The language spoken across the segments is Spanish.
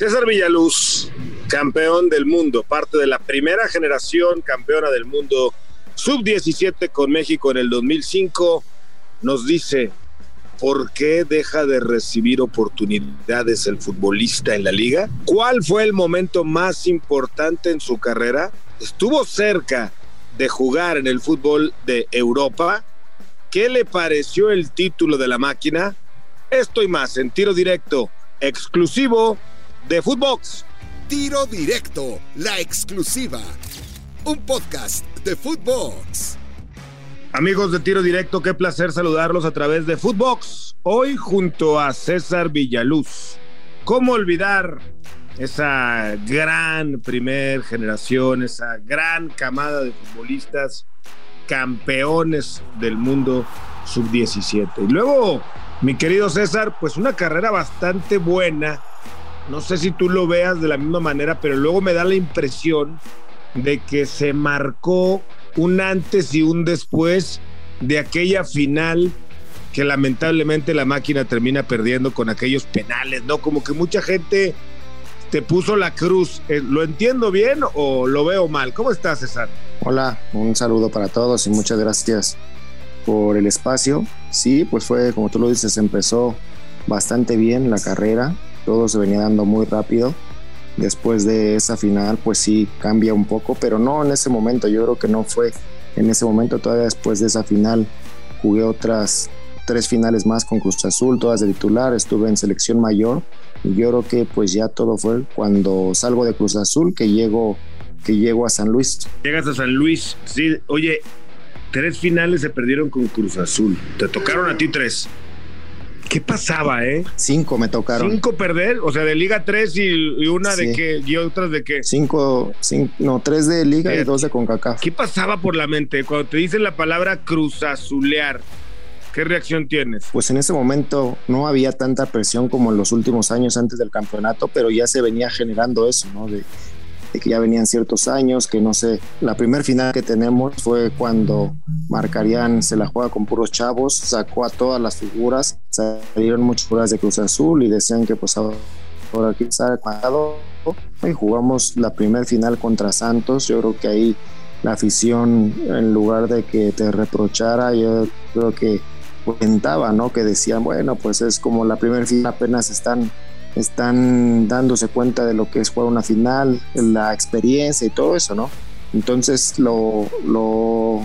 César Villaluz, campeón del mundo, parte de la primera generación campeona del mundo sub-17 con México en el 2005, nos dice, ¿por qué deja de recibir oportunidades el futbolista en la liga? ¿Cuál fue el momento más importante en su carrera? Estuvo cerca de jugar en el fútbol de Europa. ¿Qué le pareció el título de la máquina? Esto y más en tiro directo, exclusivo de Footbox. Tiro directo, la exclusiva. Un podcast de Footbox. Amigos de Tiro Directo, qué placer saludarlos a través de Footbox. Hoy junto a César Villaluz. ¿Cómo olvidar esa gran primer generación, esa gran camada de futbolistas campeones del mundo sub-17? Y luego, mi querido César, pues una carrera bastante buena no sé si tú lo veas de la misma manera, pero luego me da la impresión de que se marcó un antes y un después de aquella final que lamentablemente la máquina termina perdiendo con aquellos penales, ¿no? Como que mucha gente te puso la cruz. Eh, ¿Lo entiendo bien o lo veo mal? ¿Cómo estás, César? Hola, un saludo para todos y muchas gracias por el espacio. Sí, pues fue, como tú lo dices, empezó bastante bien la carrera todo se venía dando muy rápido. Después de esa final, pues sí cambia un poco, pero no en ese momento. Yo creo que no fue en ese momento. Todavía después de esa final jugué otras tres finales más con Cruz Azul, todas de titular. Estuve en selección mayor y yo creo que pues ya todo fue cuando salgo de Cruz Azul que llego que llego a San Luis. Llegas a San Luis, sí. Oye, tres finales se perdieron con Cruz Azul. Te tocaron a ti tres. ¿Qué pasaba, eh? Cinco me tocaron. ¿Cinco perder? O sea, de Liga 3 y, una de qué, y otras de qué. Cinco, cinco, no, tres de Liga y dos de CONCACAF. ¿Qué pasaba por la mente cuando te dicen la palabra cruzazulear? ¿Qué reacción tienes? Pues en ese momento no había tanta presión como en los últimos años antes del campeonato, pero ya se venía generando eso, ¿no? De, de que ya venían ciertos años, que no sé, la primer final que tenemos fue cuando Marcarían se la juega con puros chavos, sacó a todas las figuras, salieron muchas figuras de Cruz Azul y decían que pues ahora quizá pagado y jugamos la primer final contra Santos, yo creo que ahí la afición en lugar de que te reprochara, yo creo que comentaba, ¿no? Que decían, bueno, pues es como la primera final apenas están están dándose cuenta de lo que es jugar una final, la experiencia y todo eso, ¿no? Entonces lo, lo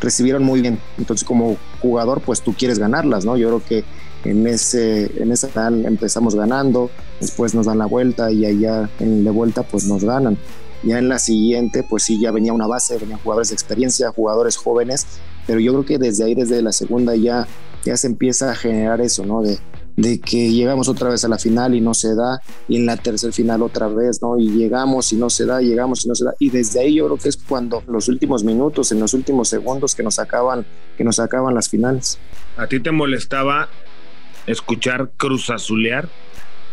recibieron muy bien. Entonces como jugador, pues tú quieres ganarlas, ¿no? Yo creo que en ese en esa final empezamos ganando, después nos dan la vuelta y allá en la vuelta pues nos ganan. Ya en la siguiente, pues sí, ya venía una base, venían jugadores de experiencia, jugadores jóvenes, pero yo creo que desde ahí, desde la segunda ya, ya se empieza a generar eso, ¿no? De, de que llegamos otra vez a la final y no se da, y en la tercera final otra vez, ¿no? Y llegamos y no se da, llegamos y no se da. Y desde ahí yo creo que es cuando los últimos minutos, en los últimos segundos que nos acaban, que nos acaban las finales. ¿A ti te molestaba escuchar Cruz Azulear?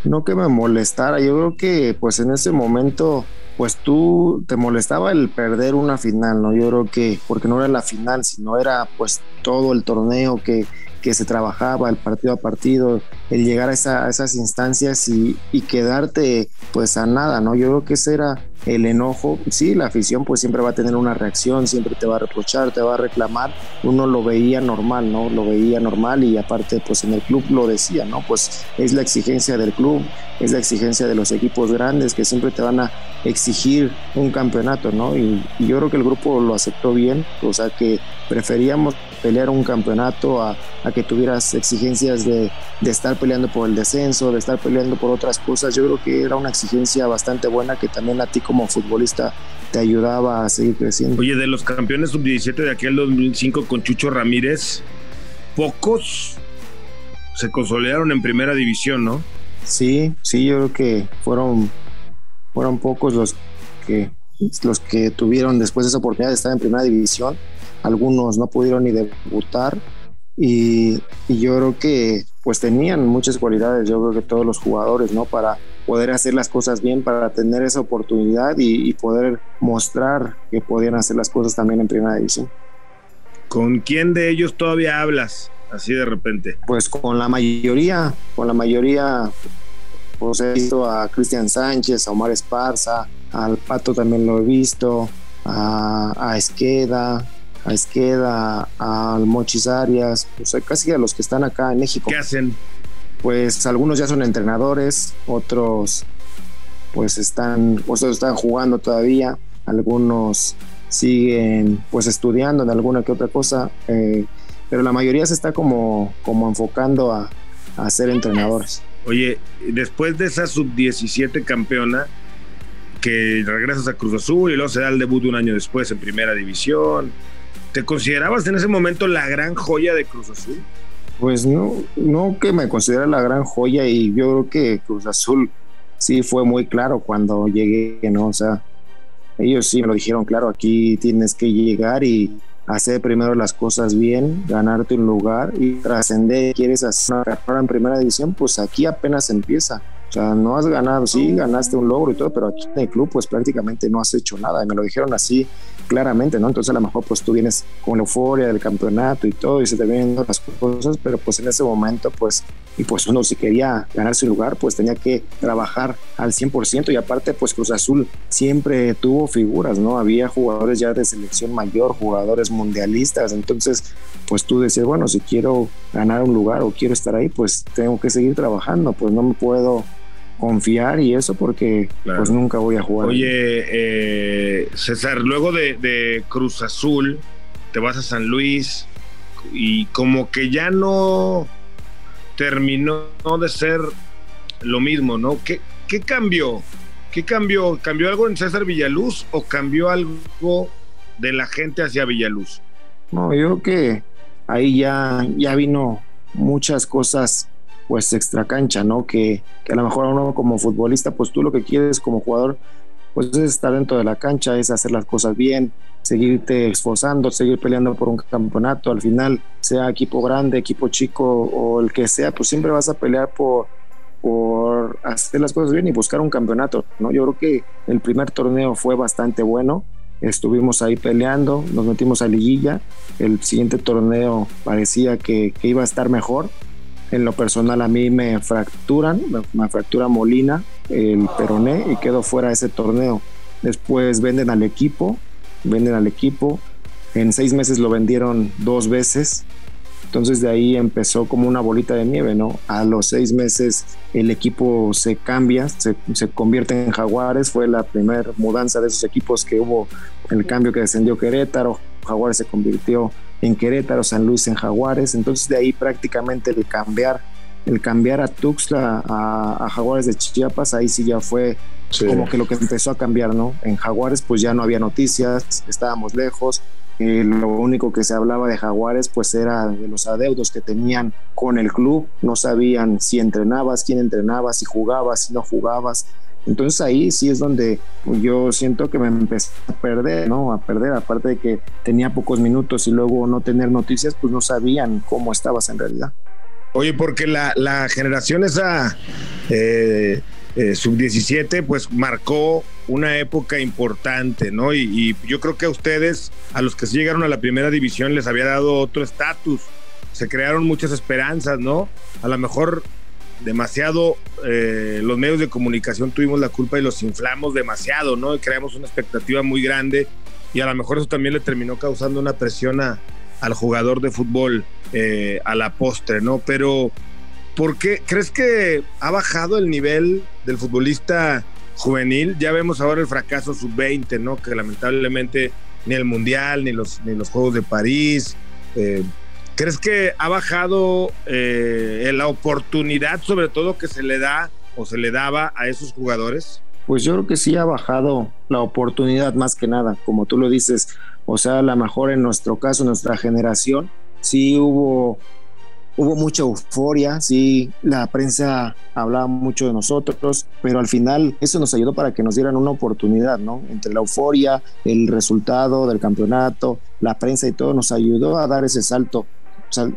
No que me molestara, yo creo que pues en ese momento pues tú te molestaba el perder una final, ¿no? Yo creo que porque no era la final, sino era pues todo el torneo que que se trabajaba el partido a partido, el llegar a, esas instancias y, y, quedarte pues a nada, ¿no? Yo creo que ese era el enojo, sí, la afición pues siempre va a tener una reacción, siempre te va a reprochar, te va a reclamar, uno lo veía normal, ¿no? Lo veía normal y aparte pues en el club lo decía, ¿no? Pues es la exigencia del club, es la exigencia de los equipos grandes que siempre te van a exigir un campeonato, ¿no? Y, yo creo que el grupo lo aceptó bien, o sea que preferíamos pelear un campeonato a, a que tuvieras exigencias de, de estar peleando por el descenso, de estar peleando por otras cosas, yo creo que era una exigencia bastante buena que también a ti como futbolista te ayudaba a seguir creciendo. Oye, de los campeones sub-17 de aquel 2005 con Chucho Ramírez, pocos se consolidaron en primera división, ¿no? Sí, sí, yo creo que fueron, fueron pocos los que, los que tuvieron después de esa oportunidad de estar en primera división. Algunos no pudieron ni debutar y, y yo creo que pues tenían muchas cualidades, yo creo que todos los jugadores, ¿no? Para poder hacer las cosas bien, para tener esa oportunidad y, poder mostrar que podían hacer las cosas también en primera división. ¿Con quién de ellos todavía hablas así de repente? Pues con la mayoría, con la mayoría pues he visto a Cristian Sánchez, a Omar Esparza, al Pato también lo he visto, a, a Esqueda, a Esqueda, al Mochis Arias, pues casi a los que están acá en México. ¿Qué hacen? Pues algunos ya son entrenadores, otros pues están, otros están jugando todavía, algunos siguen pues estudiando en alguna que otra cosa, eh, pero la mayoría se está como, como enfocando a, a ser entrenadores. Oye, después de esa sub-17 campeona, que regresas a Cruz Azul y luego se da el debut un año después en Primera División, ¿te considerabas en ese momento la gran joya de Cruz Azul? Pues no, no que me considera la gran joya y yo creo que Cruz Azul sí fue muy claro cuando llegué, ¿no? O sea, ellos sí me lo dijeron, claro, aquí tienes que llegar y hacer primero las cosas bien, ganarte un lugar y trascender. ¿Quieres hacer una carrera en primera división? Pues aquí apenas empieza. O sea, no has ganado, sí, ganaste un logro y todo, pero aquí en el club pues prácticamente no has hecho nada. Y me lo dijeron así claramente, ¿no? Entonces a lo mejor pues tú vienes con la euforia del campeonato y todo y se te vienen las cosas, pero pues en ese momento pues, y pues uno si quería ganar su lugar pues tenía que trabajar al 100% y aparte pues Cruz Azul siempre tuvo figuras, ¿no? Había jugadores ya de selección mayor, jugadores mundialistas, entonces pues tú decías, bueno, si quiero ganar un lugar o quiero estar ahí pues tengo que seguir trabajando, pues no me puedo confiar y eso porque pues nunca voy a jugar. Oye, eh, César, luego de, Cruz Azul, te vas a San Luis y como que ya no terminó de ser lo mismo, ¿no? ¿Qué, qué cambió? ¿Qué cambió? ¿Cambió algo en César Villaluz o cambió algo de la gente hacia Villaluz? No, yo creo que ahí ya, ya vino muchas cosas pues extra cancha, ¿no? Que, que a lo mejor uno como futbolista, pues tú lo que quieres como jugador, pues es estar dentro de la cancha, es hacer las cosas bien, seguirte esforzando, seguir peleando por un campeonato. Al final, sea equipo grande, equipo chico o el que sea, pues siempre vas a pelear por, por hacer las cosas bien y buscar un campeonato. ¿no? Yo creo que el primer torneo fue bastante bueno. Estuvimos ahí peleando, nos metimos a liguilla. El siguiente torneo parecía que, que iba a estar mejor en lo personal a mí me fracturan, me, fractura Molina, el peroné y quedo fuera de ese torneo. Después venden al equipo, venden al equipo. En seis meses lo vendieron dos veces. Entonces de ahí empezó como una bolita de nieve, ¿no? A los seis meses el equipo se cambia, se, se convierte en Jaguares. Fue la primera mudanza de esos equipos que hubo, el cambio que descendió Querétaro. Jaguares se convirtió en Querétaro, San Luis en Jaguares. Entonces de ahí prácticamente el cambiar, el cambiar a Tuxtla a, Jaguares de Chiapas, ahí sí ya fue como que lo que empezó a cambiar, ¿no? En Jaguares pues ya no había noticias, estábamos lejos. Eh, lo único que se hablaba de Jaguares pues era de los adeudos que tenían con el club, no sabían si entrenabas, quién entrenabas, si jugabas, si no jugabas. Entonces ahí sí es donde yo siento que me empecé a perder, ¿no? A perder, aparte de que tenía pocos minutos y luego no tener noticias, pues no sabían cómo estabas en realidad. Oye, porque la, generación esa eh, eh, sub-17 pues marcó una época importante, ¿no? Y, y, yo creo que a ustedes, a los que sí llegaron a la primera división, les había dado otro estatus. Se crearon muchas esperanzas, ¿no? A lo mejor demasiado, eh, los medios de comunicación tuvimos la culpa y los inflamos demasiado, ¿no? creamos una expectativa muy grande y a lo mejor eso también le terminó causando una presión al jugador de fútbol eh, a la postre, ¿no? Pero, ¿por qué crees que ha bajado el nivel del futbolista juvenil? Ya vemos ahora el fracaso sub-20, ¿no? Que lamentablemente ni el Mundial, ni los, ni los Juegos de París, eh, ¿Crees que ha bajado eh, la oportunidad, sobre todo, que se le da o se le daba a esos jugadores? Pues yo creo que sí ha bajado la oportunidad más que nada, como tú lo dices. O sea, a lo mejor en nuestro caso, nuestra generación, sí hubo, hubo mucha euforia, sí, la prensa hablaba mucho de nosotros, pero al final eso nos ayudó para que nos dieran una oportunidad, ¿no? Entre la euforia, el resultado del campeonato, la prensa y todo, nos ayudó a dar ese salto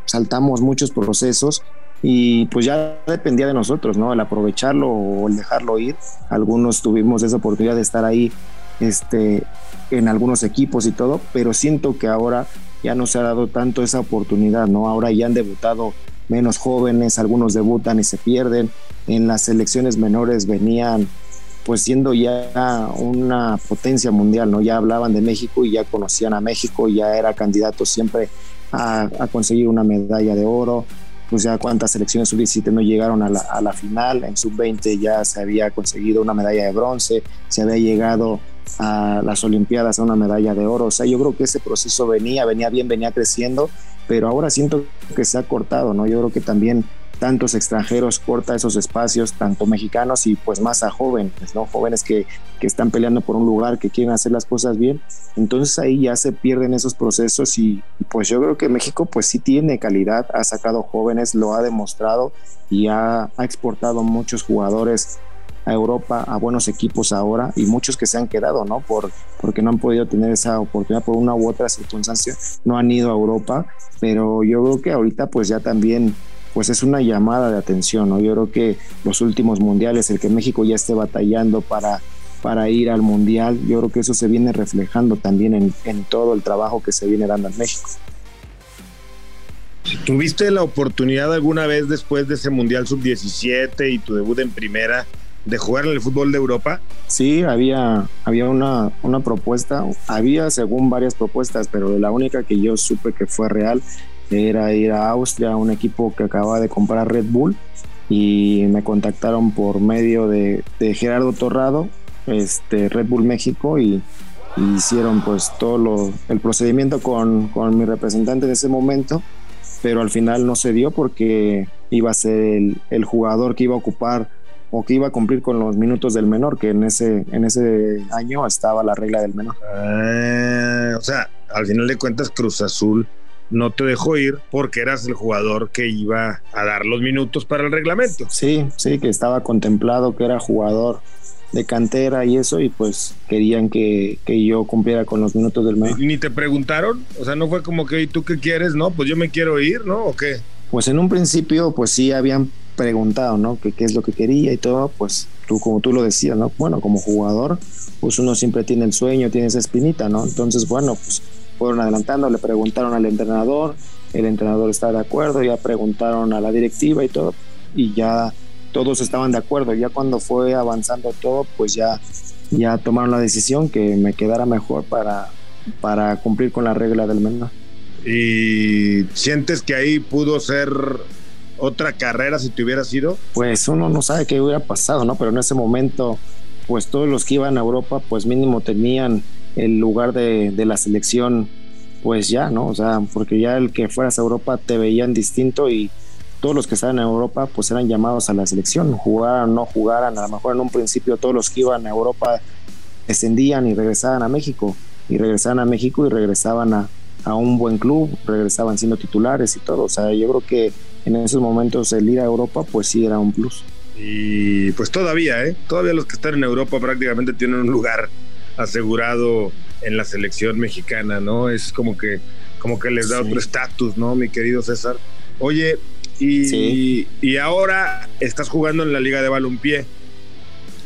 saltamos muchos procesos y pues ya dependía de nosotros, ¿no? El aprovecharlo o el dejarlo ir. Algunos tuvimos esa oportunidad de estar ahí este, en algunos equipos y todo, pero siento que ahora ya no se ha dado tanto esa oportunidad, ¿no? Ahora ya han debutado menos jóvenes, algunos debutan y se pierden. En las selecciones menores venían pues siendo ya una potencia mundial, ¿no? Ya hablaban de México y ya conocían a México, ya era candidato siempre a, conseguir una medalla de oro, pues ya cuántas selecciones sub-17 no llegaron a la, a la final, en sub-20 ya se había conseguido una medalla de bronce, se había llegado a las Olimpiadas a una medalla de oro, o sea, yo creo que ese proceso venía, venía bien, venía creciendo, pero ahora siento que se ha cortado, ¿no? Yo creo que también tantos extranjeros corta esos espacios, tanto mexicanos y pues más a jóvenes, ¿no? Jóvenes que, que, están peleando por un lugar, que quieren hacer las cosas bien. Entonces ahí ya se pierden esos procesos y, pues yo creo que México pues sí tiene calidad, ha sacado jóvenes, lo ha demostrado y ha, ha exportado muchos jugadores a Europa, a buenos equipos ahora y muchos que se han quedado, ¿no? Por, porque no han podido tener esa oportunidad por una u otra circunstancia, no han ido a Europa, pero yo creo que ahorita pues ya también pues es una llamada de atención, ¿no? Yo creo que los últimos mundiales, el que México ya esté batallando para, para ir al mundial, yo creo que eso se viene reflejando también en, en todo el trabajo que se viene dando en México. ¿Tuviste la oportunidad alguna vez después de ese Mundial Sub-17 y tu debut en primera de jugar en el fútbol de Europa? Sí, había, había una, una propuesta, había según varias propuestas, pero la única que yo supe que fue real era ir a Austria, un equipo que acababa de comprar Red Bull y me contactaron por medio de, Gerardo Torrado, este, Red Bull México y, hicieron pues todo lo, el procedimiento con, con, mi representante en ese momento, pero al final no se dio porque iba a ser el, el, jugador que iba a ocupar o que iba a cumplir con los minutos del menor, que en ese, en ese año estaba la regla del menor. Ah, o sea, al final de cuentas Cruz Azul no te dejó ir porque eras el jugador que iba a dar los minutos para el reglamento. Sí, sí, que estaba contemplado que era jugador de cantera y eso, y pues querían que, yo cumpliera con los minutos del mes. ¿Ni te preguntaron? O sea, no fue como que, ¿y tú qué quieres? No, pues yo me quiero ir, ¿no? ¿O qué? Pues en un principio, pues sí habían preguntado, ¿no? Que qué es lo que quería y todo, pues tú, como tú lo decías, ¿no? Bueno, como jugador, pues uno siempre tiene el sueño, tiene esa espinita, ¿no? Entonces, bueno, pues fueron adelantando, le preguntaron al entrenador, el entrenador está de acuerdo, ya preguntaron a la directiva y todo, y ya todos estaban de acuerdo. Ya cuando fue avanzando todo, pues ya, ya tomaron la decisión que me quedara mejor para, para cumplir con la regla del menor. ¿Y sientes que ahí pudo ser otra carrera si te hubiera sido? Pues uno no sabe qué hubiera pasado, ¿no? Pero en ese momento, pues todos los que iban a Europa, pues mínimo tenían el lugar de, la selección, pues ya, ¿no? O sea, porque ya el que fueras a Europa te veían distinto y todos los que estaban en Europa pues eran llamados a la selección, jugaran o no jugaran, a lo mejor en un principio todos los que iban a Europa descendían y regresaban a México, y regresaban a México y regresaban a, a un buen club, regresaban siendo titulares y todo, o sea, yo creo que en esos momentos el ir a Europa pues sí era un plus. Y pues todavía, ¿eh? Todavía los que están en Europa prácticamente tienen un lugar asegurado en la selección mexicana, ¿no? Es como que, como que les da otro estatus, ¿no, mi querido César? Oye, y, y ahora estás jugando en la Liga de Balompié.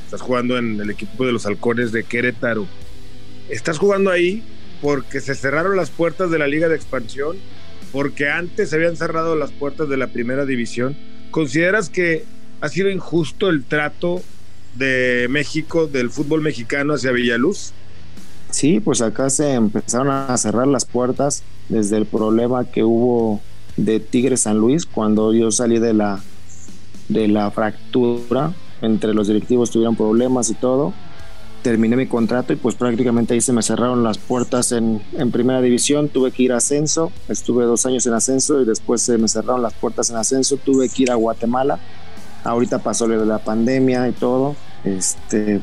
Estás jugando en el equipo de los Halcones de Querétaro. Estás jugando ahí porque se cerraron las puertas de la Liga de Expansión, porque antes se habían cerrado las puertas de la Primera División. ¿Consideras que ha sido injusto el trato de México, del fútbol mexicano hacia Villaluz? Sí, pues acá se empezaron a cerrar las puertas desde el problema que hubo de Tigre San Luis cuando yo salí de la de la fractura entre los directivos tuvieron problemas y todo. Terminé mi contrato y pues prácticamente ahí se me cerraron las puertas en, en, primera división, tuve que ir a ascenso, estuve dos años en ascenso y después se me cerraron las puertas en ascenso, tuve que ir a Guatemala Ahorita pasó la pandemia y todo. Este,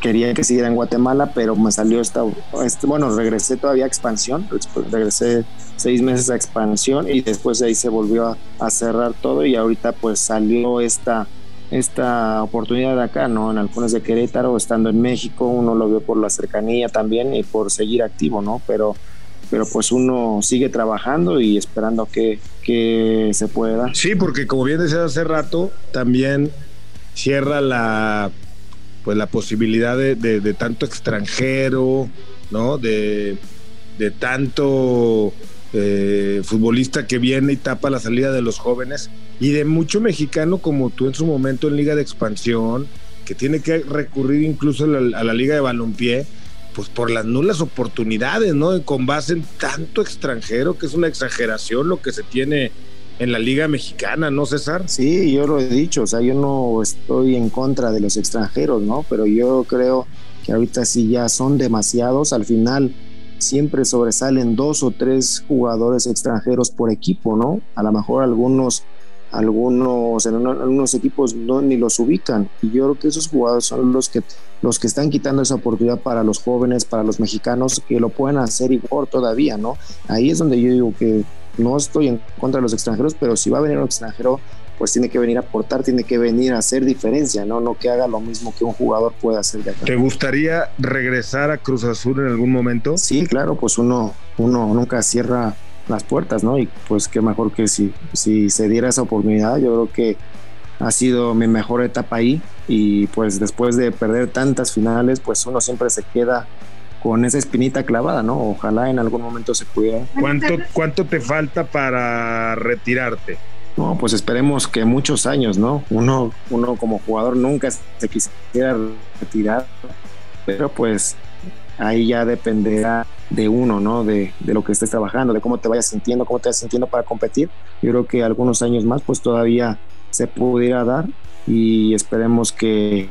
quería que siguiera en Guatemala, pero me salió esta, este, bueno, regresé todavía a expansión, regresé seis meses a expansión y después de ahí se volvió a, cerrar todo y ahorita pues salió esta, esta oportunidad de acá, ¿no? En Alcones de Querétaro, estando en México, uno lo vio por la cercanía también y por seguir activo, ¿no? Pero pero pues uno sigue trabajando y esperando que, que se pueda. Sí, porque como bien decía hace rato, también cierra la pues la posibilidad de, tanto extranjero, ¿no? De, de tanto eh, futbolista que viene y tapa la salida de los jóvenes, y de mucho mexicano como tú en su momento en Liga de Expansión, que tiene que recurrir incluso a la, a la Liga de Balompié, pues por las nulas oportunidades, ¿no? Con base en tanto extranjero, que es una exageración lo que se tiene en la Liga Mexicana, ¿no, César? Sí, yo lo he dicho, o sea, yo no estoy en contra de los extranjeros, ¿no? Pero yo creo que ahorita sí ya son demasiados, al final siempre sobresalen dos o tres jugadores extranjeros por equipo, ¿no? A lo mejor algunos algunos en algunos equipos no ni los ubican y yo creo que esos jugadores son los que los que están quitando esa oportunidad para los jóvenes, para los mexicanos que lo pueden hacer igual todavía, ¿no? Ahí es donde yo digo que no estoy en contra de los extranjeros, pero si va a venir un extranjero, pues tiene que venir a aportar, tiene que venir a hacer diferencia, ¿no? No que haga lo mismo que un jugador puede hacer de acá. ¿Te gustaría regresar a Cruz Azul en algún momento? Sí, claro, pues uno, uno nunca cierra las puertas, ¿no? Y pues qué mejor que si, si se diera esa oportunidad, yo creo que ha sido mi mejor etapa ahí y pues después de perder tantas finales, pues uno siempre se queda con esa espinita clavada, ¿no? Ojalá en algún momento se pudiera. ¿Cuánto, cuánto te falta para retirarte? No, pues esperemos que muchos años, ¿no? Uno, uno como jugador nunca se quisiera retirar, pero pues ahí ya dependerá de uno, ¿no? De, de, lo que estés trabajando, de cómo te vayas sintiendo, cómo te vayas sintiendo para competir. Yo creo que algunos años más, pues todavía se pudiera dar y esperemos que,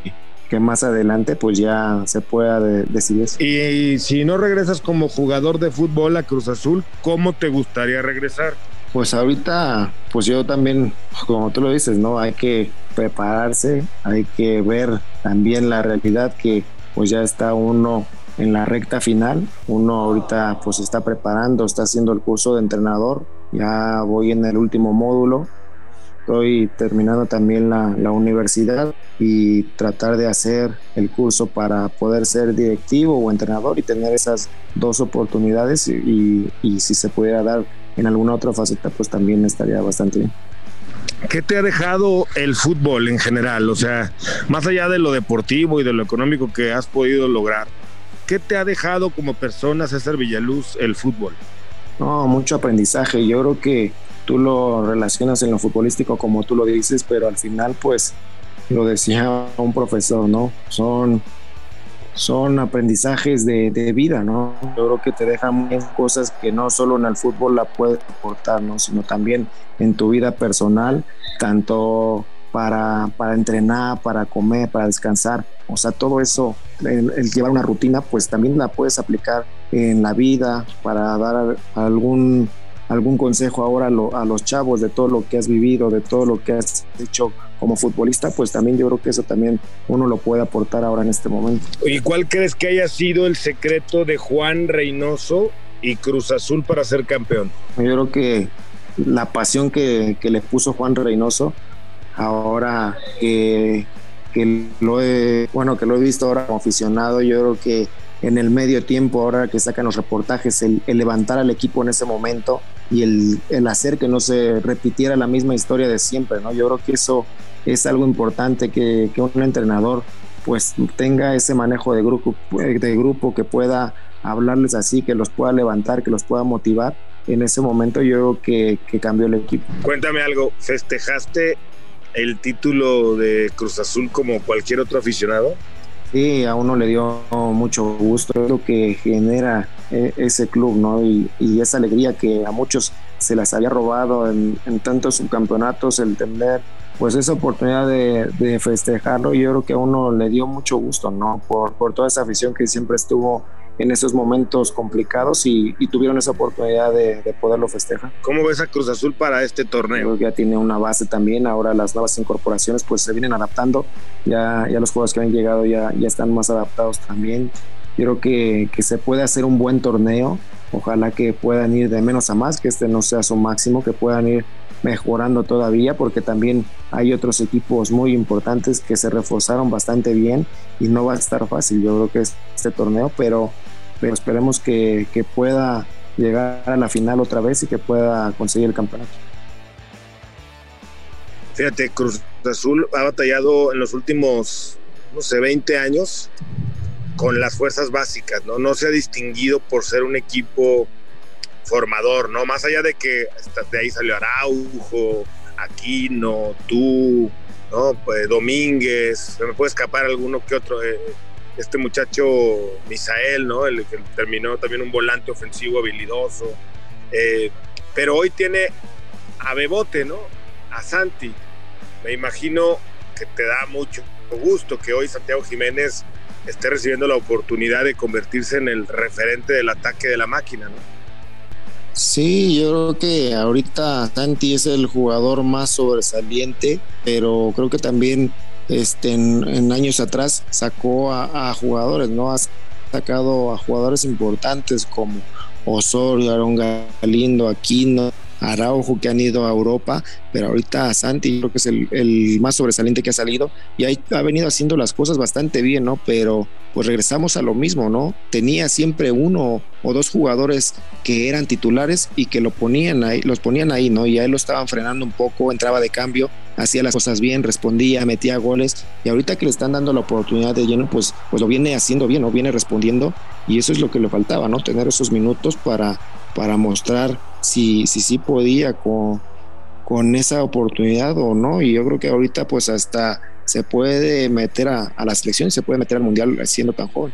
que más adelante pues ya se pueda de, decidir eso. Y si no regresas como jugador de fútbol a Cruz Azul, ¿cómo te gustaría regresar? Pues ahorita, pues yo también, como tú lo dices, ¿no? Hay que prepararse, hay que ver también la realidad que pues ya está uno en la recta final, uno ahorita pues está preparando, está haciendo el curso de entrenador, ya voy en el último módulo, estoy terminando también la, universidad y tratar de hacer el curso para poder ser directivo o entrenador y tener esas dos oportunidades y, y si se pudiera dar en alguna otra faceta pues también estaría bastante bien. ¿Qué te ha dejado el fútbol en general? O sea, más allá de lo deportivo y de lo económico que has podido lograr, ¿qué te ha dejado como persona César Villaluz el fútbol? No, mucho aprendizaje. Yo creo que tú lo relacionas en lo futbolístico como tú lo dices, pero al final pues lo decía un profesor, ¿no? Son, son aprendizajes de, de vida, ¿no? Yo creo que te dejan cosas que no solo en el fútbol la puedes aportar, ¿no? Sino también en tu vida personal, tanto para, para entrenar, para comer, para descansar. O sea, todo eso, el, el, llevar una rutina, pues también la puedes aplicar en la vida para dar algún algún consejo ahora a, lo, a, los chavos de todo lo que has vivido, de todo lo que has hecho como futbolista, pues también yo creo que eso también uno lo puede aportar ahora en este momento. ¿Y cuál crees que haya sido el secreto de Juan Reynoso y Cruz Azul para ser campeón? Yo creo que la pasión que, que le puso Juan Reynoso, ahora que, que lo he, bueno, que lo he visto ahora como aficionado, yo creo que en el medio tiempo, ahora que sacan los reportajes, el, el levantar al equipo en ese momento y el, el, hacer que no se repitiera la misma historia de siempre, ¿no? Yo creo que eso es algo importante, que, que un entrenador pues tenga ese manejo de grupo, de grupo, que pueda hablarles así, que los pueda levantar, que los pueda motivar. En ese momento yo creo que, que cambió el equipo. Cuéntame algo, ¿festejaste el título de Cruz Azul como cualquier otro aficionado? Sí, a uno le dio mucho gusto, es lo que genera ese club, ¿no? Y, esa alegría que a muchos se las había robado en, tantos subcampeonatos, el tener pues esa oportunidad de, de, festejarlo, yo creo que a uno le dio mucho gusto, ¿no? Por toda esa afición que siempre estuvo en esos momentos complicados y, y tuvieron esa oportunidad de, de, poderlo festejar. ¿Cómo ves a Cruz Azul para este torneo? Creo que ya tiene una base también, ahora las nuevas incorporaciones pues se vienen adaptando, ya, ya los jugadores que han llegado ya, ya están más adaptados también. Yo creo que, que se puede hacer un buen torneo, ojalá que puedan ir de menos a más, que este no sea su máximo, que puedan ir mejorando todavía porque también hay otros equipos muy importantes que se reforzaron bastante bien y no va a estar fácil yo creo que es este torneo pero, pero esperemos que, que pueda llegar a la final otra vez y que pueda conseguir el campeonato fíjate Cruz Azul ha batallado en los últimos no sé 20 años con las fuerzas básicas no no se ha distinguido por ser un equipo formador, ¿no? Más allá de que de ahí salió Araujo, Aquino, tú, ¿no? Pues Domínguez, se me puede escapar alguno que otro. Eh, este muchacho Misael, ¿no? El que terminó también un volante ofensivo habilidoso. Eh, pero hoy tiene a Bebote, ¿no? A Santi. Me imagino que te da mucho gusto que hoy Santiago Jiménez esté recibiendo la oportunidad de convertirse en el referente del ataque de la máquina, ¿no? Sí, yo creo que ahorita Santi es el jugador más sobresaliente, pero creo que también este, en, años atrás sacó a, jugadores, ¿no? Ha sacado a jugadores importantes como Osorio, Aaron Galindo, Aquino, Araujo que han ido a Europa, pero ahorita Santi creo que es el, más sobresaliente que ha salido y ahí ha venido haciendo las cosas bastante bien, ¿no? Pero pues regresamos a lo mismo, ¿no? Tenía siempre uno o dos jugadores que eran titulares y que lo ponían ahí, los ponían ahí, ¿no? Y ahí lo estaban frenando un poco, entraba de cambio, hacía las cosas bien, respondía, metía goles y ahorita que le están dando la oportunidad de lleno, pues, pues lo viene haciendo bien, ¿no? Viene respondiendo y eso es lo que le faltaba, ¿no? Tener esos minutos para, para mostrar si sí si, podía con, con esa oportunidad o no. Y yo creo que ahorita pues hasta se puede meter a, a la selección, se puede meter al Mundial siendo tan joven.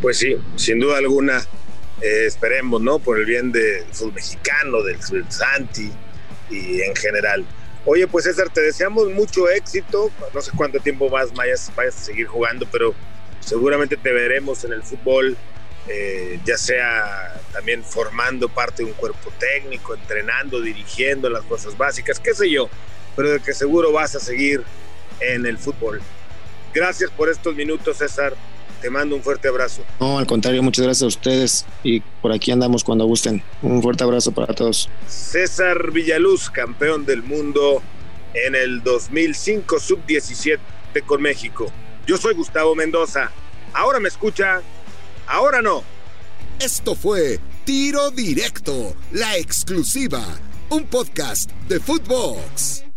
Pues sí, sin duda alguna, eh, esperemos, ¿no? Por el bien del fútbol mexicano, del, Santi y en general. Oye, pues César, te deseamos mucho éxito. No sé cuánto tiempo más vayas, vayas a seguir jugando, pero seguramente te veremos en el fútbol eh, ya sea también formando parte de un cuerpo técnico, entrenando, dirigiendo las cosas básicas, qué sé yo, pero de que seguro vas a seguir en el fútbol. Gracias por estos minutos, César. Te mando un fuerte abrazo. No, al contrario, muchas gracias a ustedes y por aquí andamos cuando gusten. Un fuerte abrazo para todos. César Villaluz, campeón del mundo en el 2005 sub-17 con México. Yo soy Gustavo Mendoza. Ahora me escucha Ahora no. Esto fue Tiro Directo, la exclusiva, un podcast de Footbox.